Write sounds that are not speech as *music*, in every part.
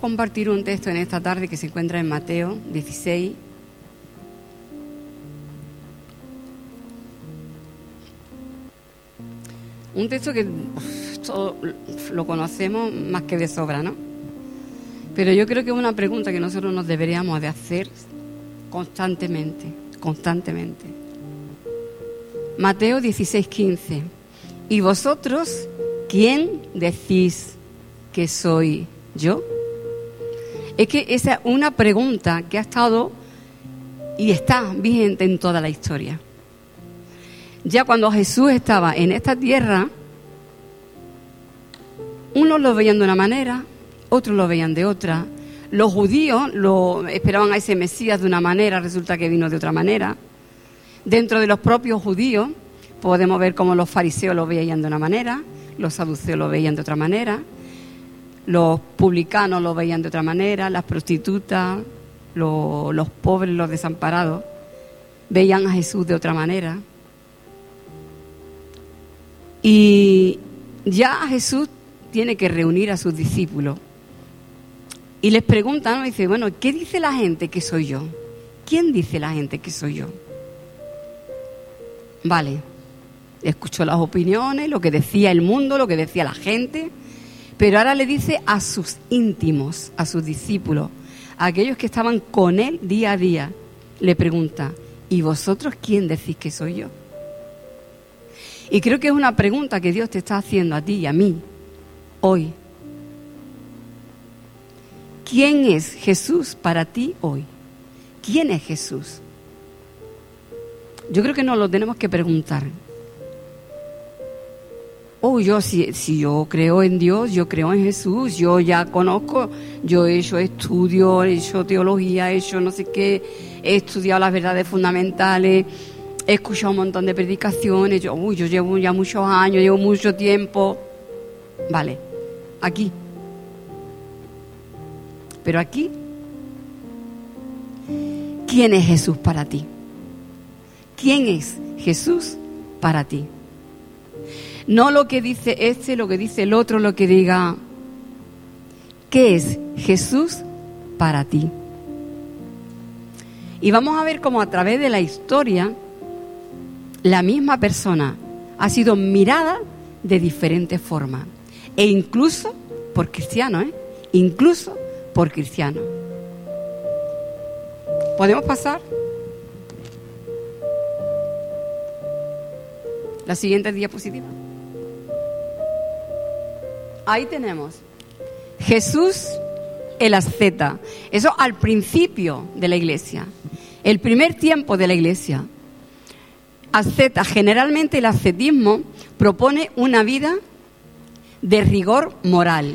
compartir un texto en esta tarde que se encuentra en Mateo 16. Un texto que todos lo conocemos más que de sobra, ¿no? Pero yo creo que es una pregunta que nosotros nos deberíamos de hacer constantemente, constantemente. Mateo 16, 15. ¿Y vosotros quién decís que soy yo? Es que esa es una pregunta que ha estado y está vigente en toda la historia. Ya cuando Jesús estaba en esta tierra, unos lo veían de una manera, otros lo veían de otra. Los judíos lo esperaban a ese Mesías de una manera, resulta que vino de otra manera. Dentro de los propios judíos podemos ver cómo los fariseos lo veían de una manera, los saduceos lo veían de otra manera, los publicanos lo veían de otra manera, las prostitutas, los pobres, los desamparados, veían a Jesús de otra manera. Y ya Jesús tiene que reunir a sus discípulos y les preguntan, dice, bueno, ¿qué dice la gente que soy yo? ¿Quién dice la gente que soy yo? Vale, escuchó las opiniones, lo que decía el mundo, lo que decía la gente, pero ahora le dice a sus íntimos, a sus discípulos, a aquellos que estaban con él día a día, le pregunta, ¿y vosotros quién decís que soy yo? Y creo que es una pregunta que Dios te está haciendo a ti y a mí hoy. ¿Quién es Jesús para ti hoy? ¿Quién es Jesús? Yo creo que nos lo tenemos que preguntar. Oh, yo si, si yo creo en Dios, yo creo en Jesús, yo ya conozco, yo he hecho estudios, he hecho teología, he hecho no sé qué, he estudiado las verdades fundamentales, he escuchado un montón de predicaciones, yo, uy, yo llevo ya muchos años, llevo mucho tiempo. Vale, aquí. Pero aquí, ¿quién es Jesús para ti? ¿Quién es Jesús para ti? No lo que dice este, lo que dice el otro, lo que diga. ¿Qué es Jesús para ti? Y vamos a ver cómo a través de la historia la misma persona ha sido mirada de diferentes formas. E incluso por cristianos, ¿eh? Incluso por cristianos. ¿Podemos pasar? La siguiente diapositiva. Ahí tenemos Jesús el asceta. Eso al principio de la iglesia. El primer tiempo de la iglesia. Asceta, generalmente el ascetismo propone una vida de rigor moral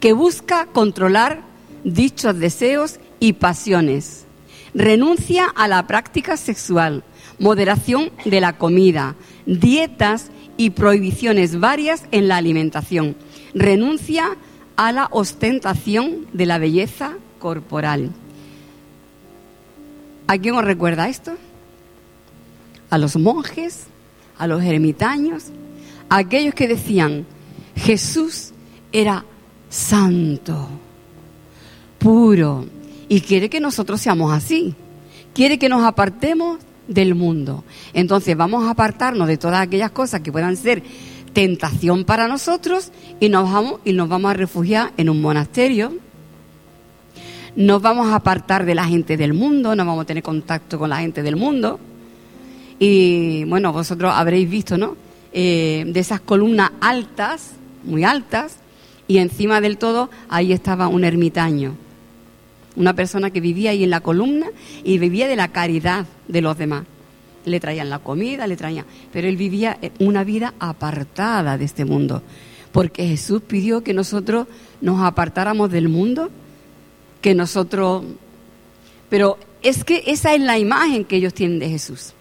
que busca controlar dichos deseos y pasiones. Renuncia a la práctica sexual, moderación de la comida, dietas y prohibiciones varias en la alimentación. Renuncia a la ostentación de la belleza corporal. ¿A quién os recuerda esto? A los monjes, a los ermitaños, a aquellos que decían, Jesús era santo puro y quiere que nosotros seamos así. Quiere que nos apartemos del mundo. Entonces vamos a apartarnos de todas aquellas cosas que puedan ser tentación para nosotros y nos vamos y nos vamos a refugiar en un monasterio. Nos vamos a apartar de la gente del mundo, no vamos a tener contacto con la gente del mundo. Y bueno, vosotros habréis visto, ¿no? Eh, de esas columnas altas, muy altas, y encima del todo ahí estaba un ermitaño una persona que vivía ahí en la columna y vivía de la caridad de los demás. Le traían la comida, le traían, pero él vivía una vida apartada de este mundo, porque Jesús pidió que nosotros nos apartáramos del mundo, que nosotros... Pero es que esa es la imagen que ellos tienen de Jesús.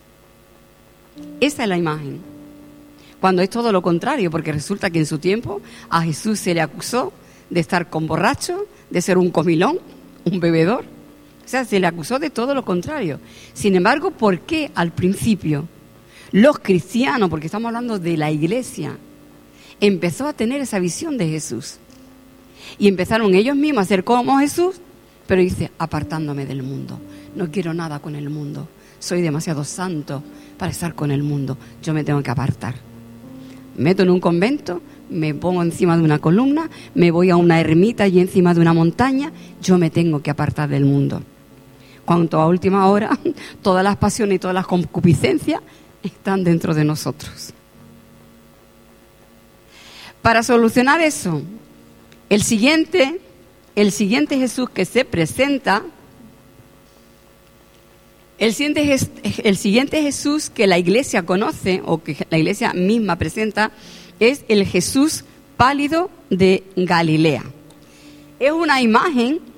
Esa es la imagen. Cuando es todo lo contrario, porque resulta que en su tiempo a Jesús se le acusó de estar con borracho, de ser un comilón, un bebedor. Sea, se le acusó de todo lo contrario. Sin embargo, ¿por qué al principio los cristianos, porque estamos hablando de la iglesia, empezó a tener esa visión de Jesús? Y empezaron ellos mismos a ser como Jesús, pero dice, apartándome del mundo. No quiero nada con el mundo. Soy demasiado santo para estar con el mundo. Yo me tengo que apartar. Me meto en un convento, me pongo encima de una columna, me voy a una ermita y encima de una montaña. Yo me tengo que apartar del mundo. Cuanto a última hora, *laughs* todas las pasiones y todas las concupiscencias están dentro de nosotros. Para solucionar eso, el siguiente, el siguiente Jesús que se presenta, el siguiente, el siguiente Jesús que la iglesia conoce o que la iglesia misma presenta es el Jesús pálido de Galilea. Es una imagen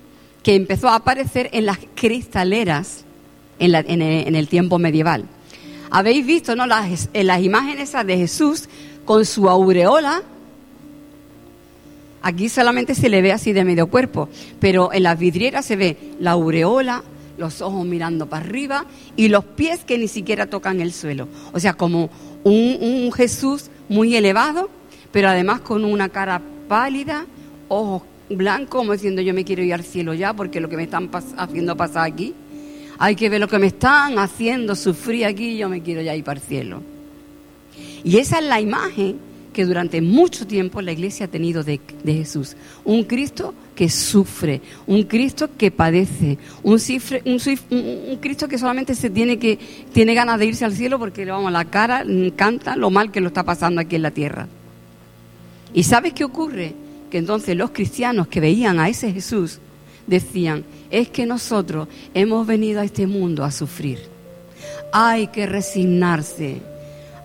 que empezó a aparecer en las cristaleras en, el, tiempo medieval. Habéis visto ¿no? las, las imágenes de Jesús con su aureola Aquí solamente se le ve así de medio cuerpo, pero en las vidrieras se ve la aureola, los ojos mirando para arriba y los pies que ni siquiera tocan el suelo. O sea, como un, Jesús muy elevado, pero además con una cara pálida, ojos blancos, como diciendo yo me quiero ir al cielo ya porque lo que me están haciendo pasar aquí, hay que ver lo que me están haciendo sufrir aquí, yo me quiero ya ir para el cielo. Y esa es la imagen que durante mucho tiempo la iglesia ha tenido de, Jesús. Un Cristo que sufre, un Cristo que padece, un, un, Cristo que solamente se tiene que tiene ganas de irse al cielo porque vamos la cara canta lo mal que lo está pasando aquí en la tierra. ¿Y sabes qué ocurre? Que entonces los cristianos que veían a ese Jesús decían, es que nosotros hemos venido a este mundo a sufrir. Hay que resignarse,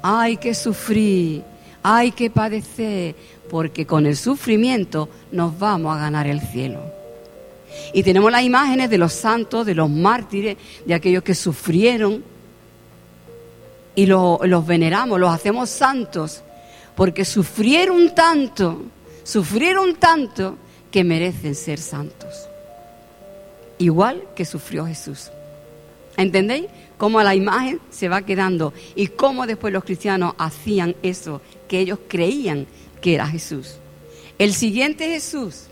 hay que sufrir, hay que padecer, porque con el sufrimiento nos vamos a ganar el cielo. Y tenemos las imágenes de los santos, de los mártires, de aquellos que sufrieron, y los veneramos, los hacemos santos, porque sufrieron tanto, sufrieron tanto que merecen ser santos. Igual que sufrió Jesús. ¿Entendéis? Cómo la imagen se va quedando y cómo después los cristianos hacían eso que ellos creían que era Jesús. El siguiente Jesús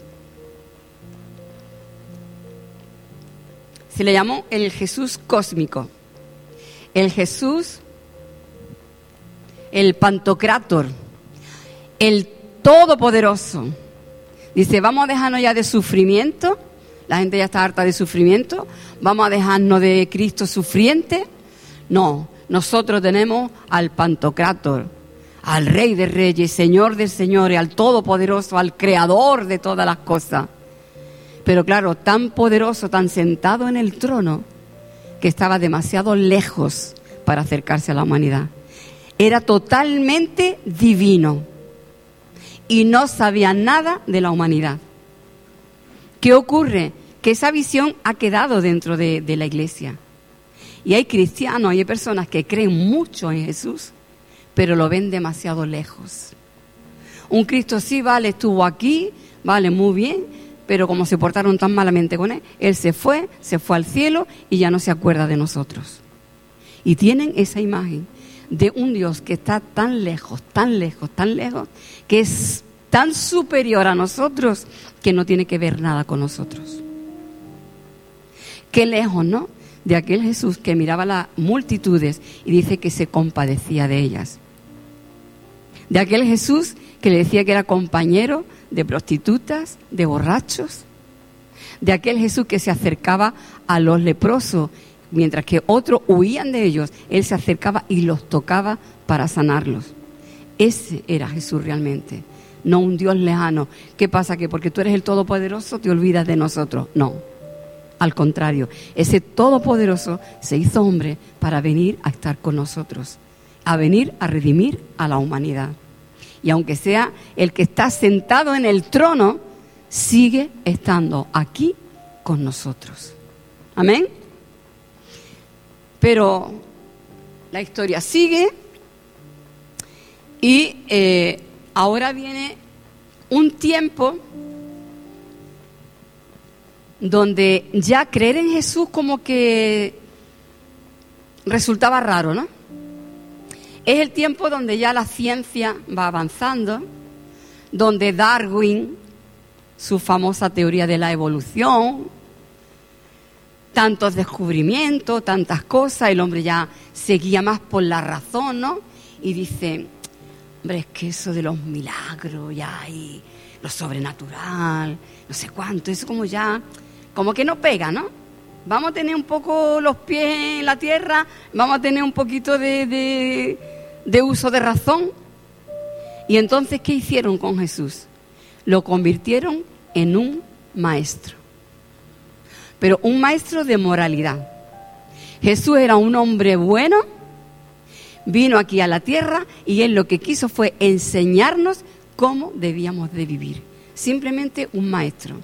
se le llamó el Jesús cósmico, el Jesús, el Pantocrátor, el Todopoderoso. Dice, vamos a dejarnos ya de sufrimiento, la gente ya está harta de sufrimiento, vamos a dejarnos de Cristo sufriente. No, nosotros tenemos al Pantocrátor, al Rey de Reyes, Señor de Señores, al Todopoderoso, al Creador de todas las cosas. Pero claro, tan poderoso, tan sentado en el trono, que estaba demasiado lejos para acercarse a la humanidad. Era totalmente divino y no sabía nada de la humanidad. ¿Qué ocurre? Que esa visión ha quedado dentro de, de la iglesia. Y hay cristianos, hay personas que creen mucho en Jesús, pero lo ven demasiado lejos. Un Cristo sí, vale, estuvo aquí, vale, muy bien, pero como se portaron tan malamente con él, él se fue, se fue al cielo y ya no se acuerda de nosotros. Y tienen esa imagen de un Dios que está tan lejos, tan lejos, tan lejos, que es tan superior a nosotros que no tiene que ver nada con nosotros. Qué lejos, ¿no? De aquel Jesús que miraba las multitudes y dice que se compadecía de ellas de aquel Jesús que le decía que era compañero de prostitutas, de borrachos, de aquel Jesús que se acercaba a los leprosos, mientras que otros huían de ellos, él se acercaba y los tocaba para sanarlos. Ese era Jesús realmente, no un Dios lejano. ¿Qué pasa? Que porque tú eres el Todopoderoso te olvidas de nosotros. No, al contrario, ese Todopoderoso se hizo hombre para venir a estar con nosotros a venir a redimir a la humanidad. Y aunque sea el que está sentado en el trono, sigue estando aquí con nosotros. Amén. Pero la historia sigue y eh, ahora viene un tiempo donde ya creer en Jesús como que resultaba raro, ¿no? Es el tiempo donde ya la ciencia va avanzando, donde Darwin su famosa teoría de la evolución, tantos descubrimientos, tantas cosas, el hombre ya seguía más por la razón, ¿no? Y dice, hombre, es que eso de los milagros ya y lo sobrenatural, no sé cuánto, eso como ya, como que no pega, ¿no? Vamos a tener un poco los pies en la tierra, vamos a tener un poquito de, de, de uso de razón. Y entonces, ¿qué hicieron con Jesús? Lo convirtieron en un maestro pero un maestro de moralidad. Jesús era un hombre bueno, vino aquí a la tierra y él lo que quiso fue enseñarnos cómo debíamos de vivir. Simplemente un maestro.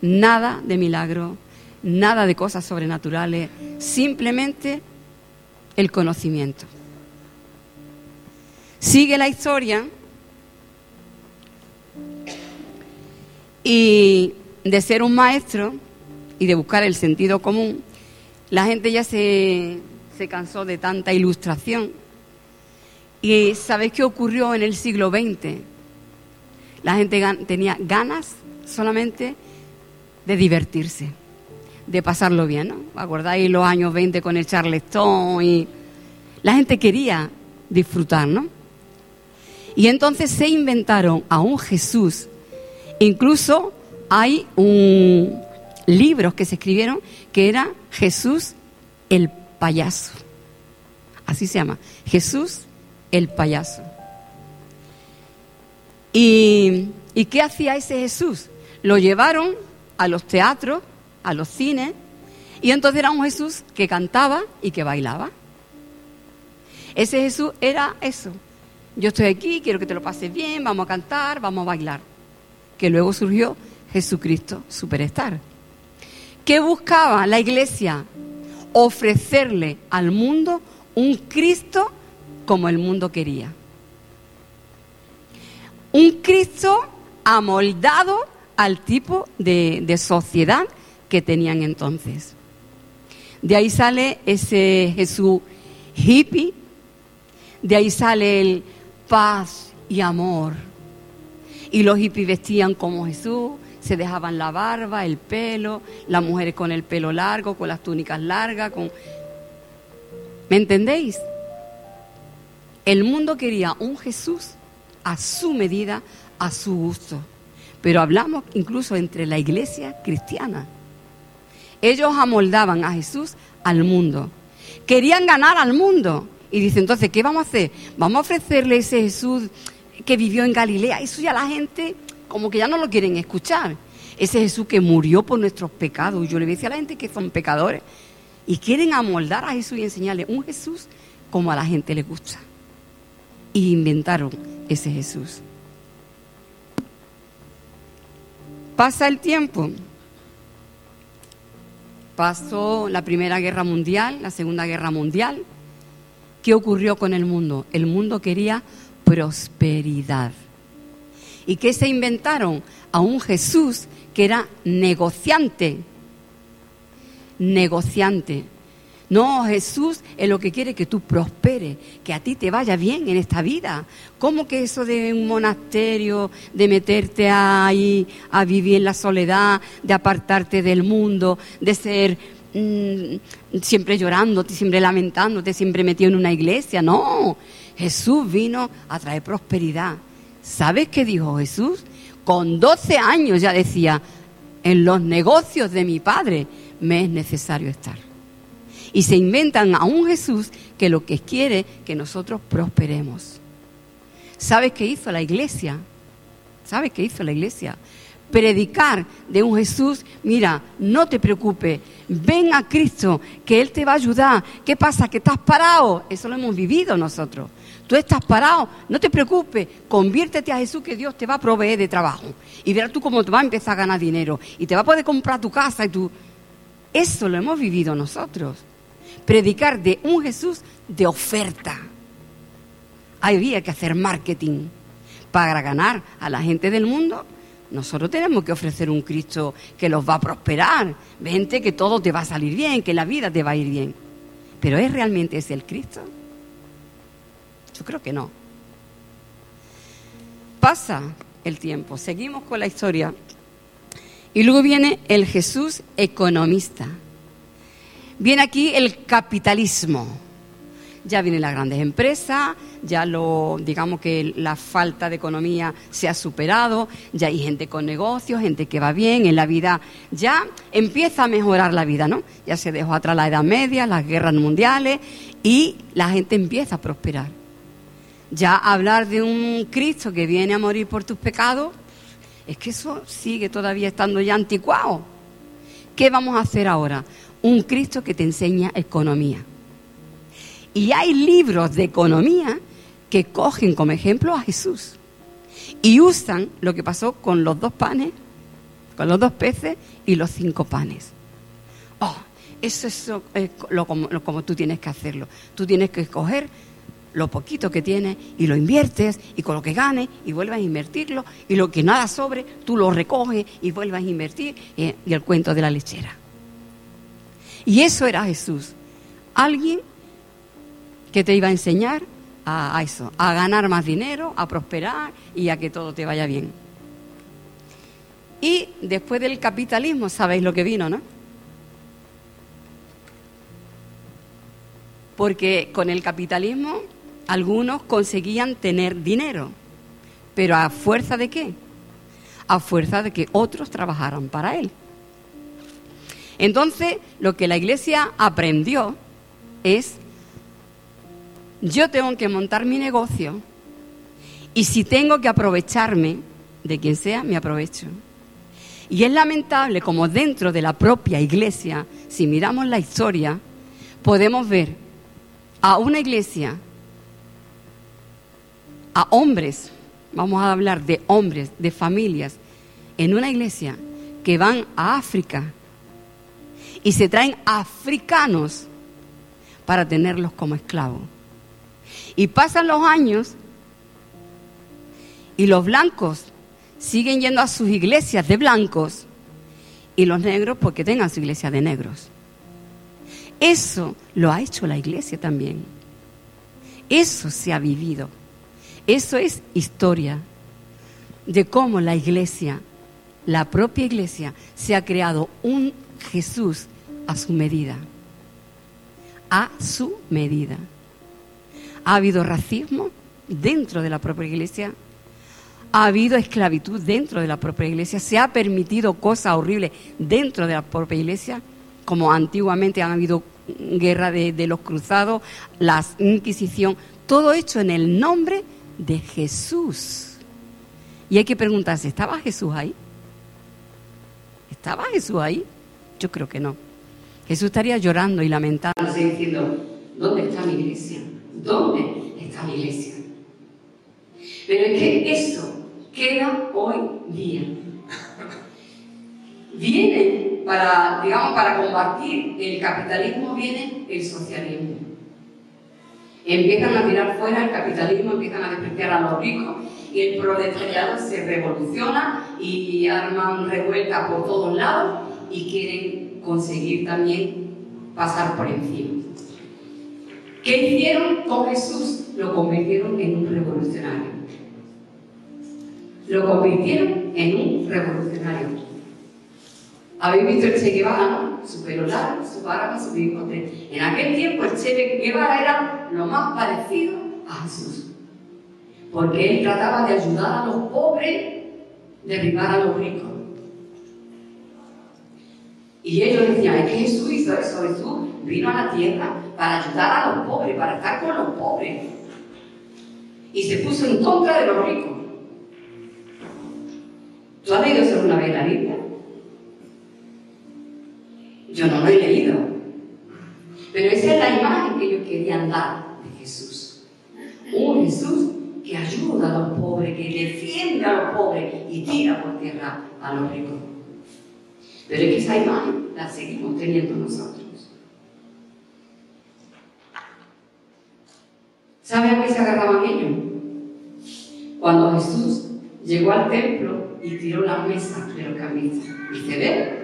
Nada de milagro, nada de cosas sobrenaturales, simplemente el conocimiento. Sigue la historia y de ser un maestro y de buscar el sentido común, la gente ya se, se cansó de tanta ilustración. ¿Y sabéis qué ocurrió en el siglo XX? La gente tenía ganas solamente de divertirse, de pasarlo bien, ¿no? ¿Acordáis los años 20 con el Charleston? Y la gente quería disfrutar, ¿no? Y entonces se inventaron a un Jesús, incluso hay un libros que se escribieron que era Jesús el payaso. Así se llama, Jesús el payaso. ¿Y, ¿Y qué hacía ese Jesús? Lo llevaron a los teatros, a los cines, y entonces era un Jesús que cantaba y que bailaba. Ese Jesús era eso. Yo estoy aquí, quiero que te lo pases bien, vamos a cantar, vamos a bailar. Que luego surgió Jesucristo Superstar. ¿Qué buscaba la iglesia? Ofrecerle al mundo un Cristo como el mundo quería. Un Cristo amoldado al tipo de, sociedad que tenían entonces. De ahí sale ese Jesús hippie, de ahí sale el paz y amor. Y los hippies vestían como Jesús, se dejaban la barba, el pelo, las mujeres con el pelo largo, con las túnicas largas, con... ¿Me entendéis? El mundo quería un Jesús a su medida, a su gusto. Pero hablamos incluso entre la iglesia cristiana. Ellos amoldaban a Jesús al mundo. Querían ganar al mundo. Y dice, entonces, ¿qué vamos a hacer? Vamos a ofrecerle ese Jesús que vivió en Galilea. Eso ya la gente como que ya no lo quieren escuchar. Ese Jesús que murió por nuestros pecados. Yo le decía a la gente que son pecadores. Y quieren amoldar a Jesús y enseñarle un Jesús como a la gente le gusta. Y inventaron ese Jesús. Pasa el tiempo. Pasó la Primera Guerra Mundial, la Segunda Guerra Mundial. ¿Qué ocurrió con el mundo? El mundo quería prosperidad. ¿Y qué se inventaron? A un Jesús que era negociante. Negociante. No, Jesús es lo que quiere que tú prosperes, que a ti te vaya bien en esta vida. ¿Cómo que eso de un monasterio, de meterte ahí a vivir en la soledad, de apartarte del mundo, de ser mm, siempre llorándote, siempre lamentándote, siempre metido en una iglesia? No, Jesús vino a traer prosperidad. ¿Sabes qué dijo Jesús? Con 12 años ya decía, en los negocios de mi Padre me es necesario estar. Y se inventan a un Jesús que lo que quiere que nosotros prosperemos. ¿Sabes qué hizo la iglesia? ¿Sabes qué hizo la iglesia? Predicar de un Jesús, mira, no te preocupes, ven a Cristo, que Él te va a ayudar. ¿Qué pasa? ¿Que estás parado? Eso lo hemos vivido nosotros. Tú estás parado, no te preocupes, conviértete a Jesús que Dios te va a proveer de trabajo. Y verás tú cómo te va a empezar a ganar dinero. Y te va a poder comprar tu casa y tú... Eso lo hemos vivido nosotros. Predicar de un Jesús de oferta. Había que hacer marketing para ganar a la gente del mundo. Nosotros tenemos que ofrecer un Cristo que los va a prosperar. Vente que todo te va a salir bien, que la vida te va a ir bien. Pero ¿es realmente ese el Cristo? Yo creo que no. Pasa el tiempo. Seguimos con la historia. Y luego viene el Jesús economista. Viene aquí el capitalismo. Ya vienen las grandes empresas, ya lo, digamos que la falta de economía se ha superado, ya hay gente con negocios, gente que va bien en la vida, ya empieza a mejorar la vida, ¿no? Ya se dejó atrás la Edad Media, las guerras mundiales y la gente empieza a prosperar. Ya hablar de un Cristo que viene a morir por tus pecados, es que eso sigue todavía estando ya anticuado. ¿Qué vamos a hacer ahora? Un Cristo que te enseña economía. Y hay libros de economía que cogen como ejemplo a Jesús y usan lo que pasó con los dos panes, con los dos peces y los cinco panes. Oh, eso es lo, como, como tú tienes que hacerlo. Tú tienes que escoger lo poquito que tienes y lo inviertes y con lo que ganes y vuelvas a invertirlo y lo que nada sobre tú lo recoges y vuelvas a invertir y, y el cuento de la lechera. Y eso era Jesús. Alguien que te iba a enseñar a, eso, a ganar más dinero, a prosperar y a que todo te vaya bien. Y después del capitalismo, sabéis lo que vino, ¿no? Porque con el capitalismo algunos conseguían tener dinero, pero a fuerza de qué? A fuerza de que otros trabajaran para él. Entonces, lo que la iglesia aprendió es yo tengo que montar mi negocio y si tengo que aprovecharme de quien sea, me aprovecho. Y es lamentable como dentro de la propia iglesia, si miramos la historia, podemos ver a una iglesia, a hombres, vamos a hablar de hombres, de familias, en una iglesia que van a África y se traen africanos para tenerlos como esclavos. Y pasan los años y los blancos siguen yendo a sus iglesias de blancos y los negros porque tengan su iglesia de negros. Eso lo ha hecho la iglesia también. Eso se ha vivido. Eso es historia de cómo la iglesia, la propia iglesia, se ha creado un Jesús a su medida. A su medida ha habido racismo dentro de la propia iglesia, ha habido esclavitud dentro de la propia iglesia, se ha permitido cosas horribles dentro de la propia iglesia, como antiguamente han habido guerra de, los cruzados, la Inquisición, todo hecho en el nombre de Jesús. Y hay que preguntarse, ¿estaba Jesús ahí? ¿Estaba Jesús ahí? Yo creo que no. Jesús estaría llorando y lamentándose diciendo, ¿dónde está mi iglesia? ¿Dónde está mi iglesia? Pero es que eso queda hoy día. Viene para, digamos, para combatir el capitalismo, viene el socialismo. Empiezan a tirar fuera el capitalismo, empiezan a despreciar a los ricos y el proletariado se revoluciona y arman revueltas por todos lados y quieren conseguir también pasar por encima. ¿Qué hicieron con Jesús? Lo convirtieron en un revolucionario. Lo convirtieron en un revolucionario. Habéis visto el Che Guevara, ¿no? Su pelo largo, su barba, su bigote. En aquel tiempo el Che Guevara era lo más parecido a Jesús. Porque él trataba de ayudar a los pobres, derribar a los ricos. Y ellos decían, es que Jesús hizo eso, Jesús vino a la tierra para ayudar a los pobres, para estar con los pobres. Y se puso en contra de los ricos. ¿Tú has leído eso una vez la Biblia? Yo no lo he leído. Pero esa es la imagen que ellos querían dar de Jesús. Un Jesús que ayuda a los pobres, que defiende a los pobres y tira por tierra a los ricos. Pero es que esa imagen la seguimos teniendo nosotros. ¿Sabe a qué se agarraban ellos? Cuando Jesús llegó al templo y tiró las mesas de los camisas. Y se ve,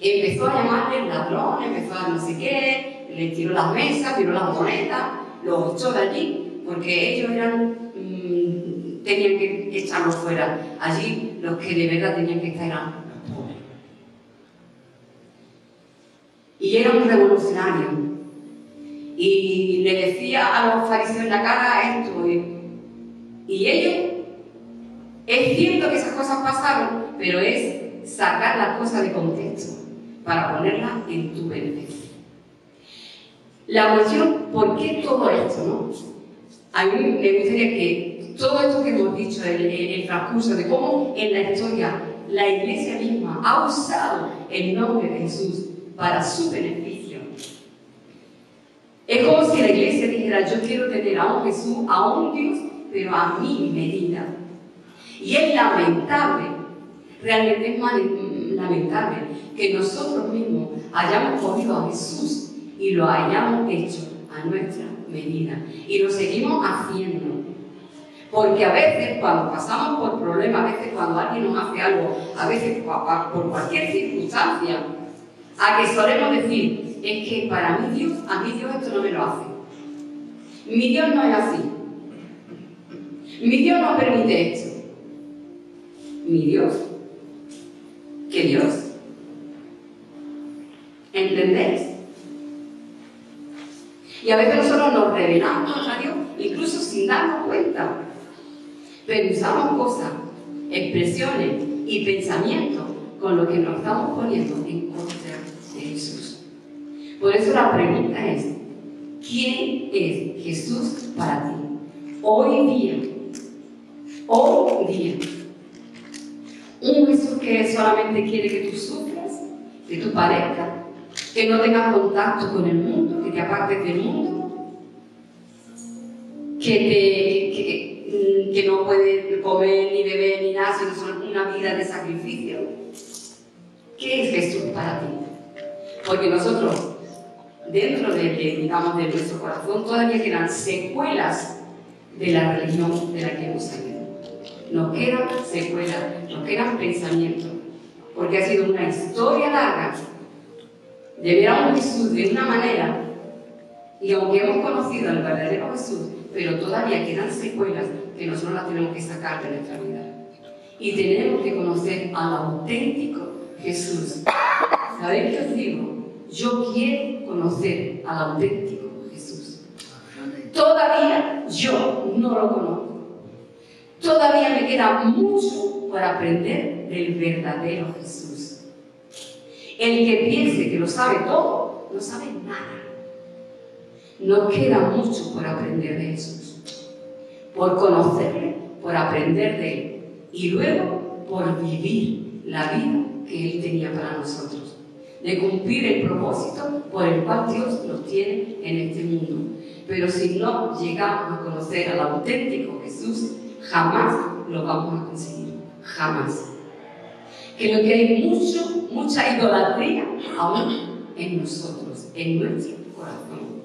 empezó a llamarles ladrón, empezó a no sé qué, le tiró las mesas, tiró las monedas, los echó de allí, porque ellos eran, mm, tenían que echarlos fuera. Allí los que de verdad tenían que estar eran los pobres. Y era un revolucionario. Y le decía a los fariseos en la cara esto. Y, ellos, es cierto que esas cosas pasaron, pero es sacar las cosas de contexto para ponerlas en tu beneficio. La cuestión, ¿por qué todo esto? No? A mí me gustaría que todo esto que hemos dicho, el, el, transcurso de cómo en la historia la iglesia misma ha usado el nombre de Jesús para su beneficio. Es como si la iglesia dijera, yo quiero tener a un Jesús, a un Dios, pero a mi medida. Y es lamentable, realmente es lamentable que nosotros mismos hayamos cogido a Jesús y lo hayamos hecho a nuestra medida. Y lo seguimos haciendo. Porque a veces cuando pasamos por problemas, a veces cuando alguien nos hace algo, a veces por cualquier circunstancia, a que solemos decir, es que para mí Dios, a mí Dios esto no me lo hace. Mi Dios no es así. Mi Dios no permite esto. Mi Dios. ¿Qué Dios? ¿Entendéis? Y a veces nosotros nos revelamos a Dios, incluso sin darnos cuenta. Pero usamos cosas, expresiones y pensamientos con lo que nos estamos poniendo en contra de Jesús. Por eso la pregunta es, ¿quién es Jesús para ti? Hoy día, hoy día. Un Jesús que solamente quiere que tú sufras, que tú parezcas, que no tengas contacto con el mundo, que te apartes del mundo, que, te, que, no puedes comer ni beber ni nada, sino una vida de sacrificio. ¿Qué es Jesús para ti? Porque nosotros, dentro de, digamos, de nuestro corazón, todavía quedan secuelas de la religión de la que hemos salido. Nos quedan secuelas, nos quedan pensamientos, porque ha sido una historia larga de ver a un Jesús de una manera, y aunque hemos conocido al verdadero Jesús, pero todavía quedan secuelas que nosotros las tenemos que sacar de nuestra vida. Y tenemos que conocer al auténtico Jesús. ¿Sabéis qué os digo? Yo quiero conocer al auténtico Jesús. Todavía yo no lo conozco. Todavía me queda mucho por aprender del verdadero Jesús. El que piense que lo sabe todo, no sabe nada. Nos queda mucho por aprender de Jesús, por conocerle, por aprender de Él y luego por vivir la vida que Él tenía para nosotros, de cumplir el propósito por el cual Dios nos tiene en este mundo. Pero si no llegamos a conocer al auténtico Jesús, jamás lo vamos a conseguir, jamás. Creo que hay mucho, mucha idolatría aún en nosotros, en nuestro corazón.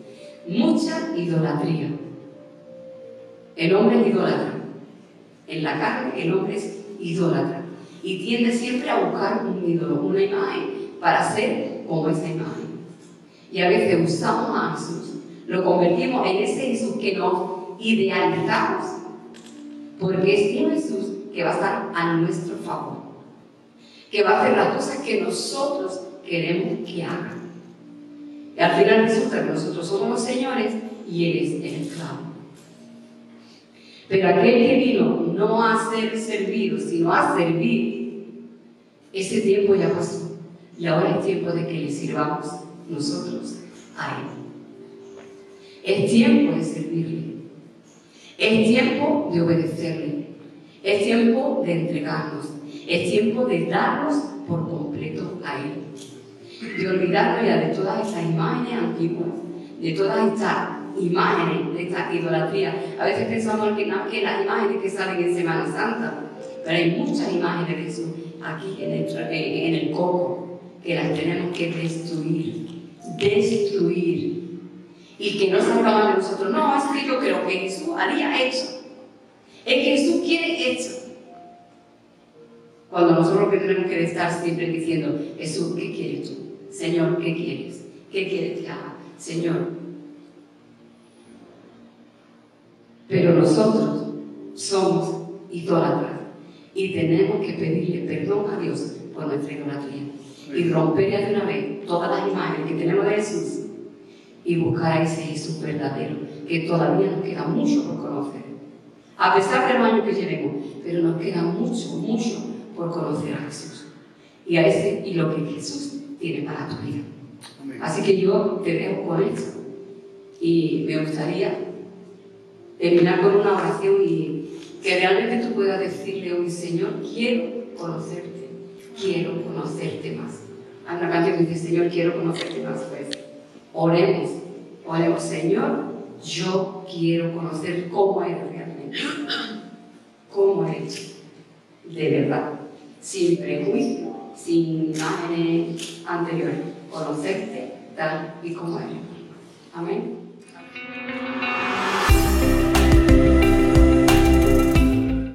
Mucha idolatría. El hombre es idólatra. En la carne el hombre es idólatra. Y tiende siempre a buscar un ídolo, una imagen, para ser como esa imagen. Y a veces usamos a Jesús, lo convertimos en ese Jesús que nos idealizamos, porque es Jesús que va a estar a nuestro favor que va a hacer las cosas que nosotros queremos que haga. Y al final resulta que nosotros somos los señores y Él es el esclavo. Pero aquel que vino no a ser servido, sino a servir, ese tiempo ya pasó. Y ahora es tiempo de que le sirvamos nosotros a Él. Es tiempo de servirle. Es tiempo de obedecerle. Es tiempo de entregarnos. Es tiempo de darnos por completo a Él. De olvidarnos ya de todas esas imágenes antiguas, de todas estas imágenes, de esta idolatría. A veces pensamos que, que las imágenes que salen en Semana Santa, pero hay muchas imágenes de Jesús aquí en el, en el coco que las tenemos que destruir. Destruir. Y que no salgan de nosotros. No, es que yo creo que Jesús haría eso. Es que Jesús quiere eso. Cuando nosotros que tenemos que estar siempre diciendo, Jesús, ¿qué quieres tú? Señor, ¿qué quieres? ¿Qué quieres que haga? Señor. Pero nosotros somos idólatras. Y tenemos que pedirle perdón a Dios por nuestra idolatría. Y romper de una vez todas las imágenes que tenemos de Jesús y buscar a ese Jesús verdadero, que todavía nos queda mucho por conocer. A pesar del año que llevemos, pero nos queda mucho, mucho por conocer a Jesús. Y a ese y lo que Jesús tiene para tu vida. Así que yo te dejo con esto. Y me gustaría terminar con una oración y que realmente tú puedas decirle hoy, Señor, quiero conocerte, quiero conocerte más. Hay una canción que dice, Señor, quiero conocerte más. Pues oremos, oremos, Señor, yo quiero conocer cómo eres realmente, cómo eres de verdad, sin prejuicio, sin imágenes anteriores, conocerte tal y como eres. Amén.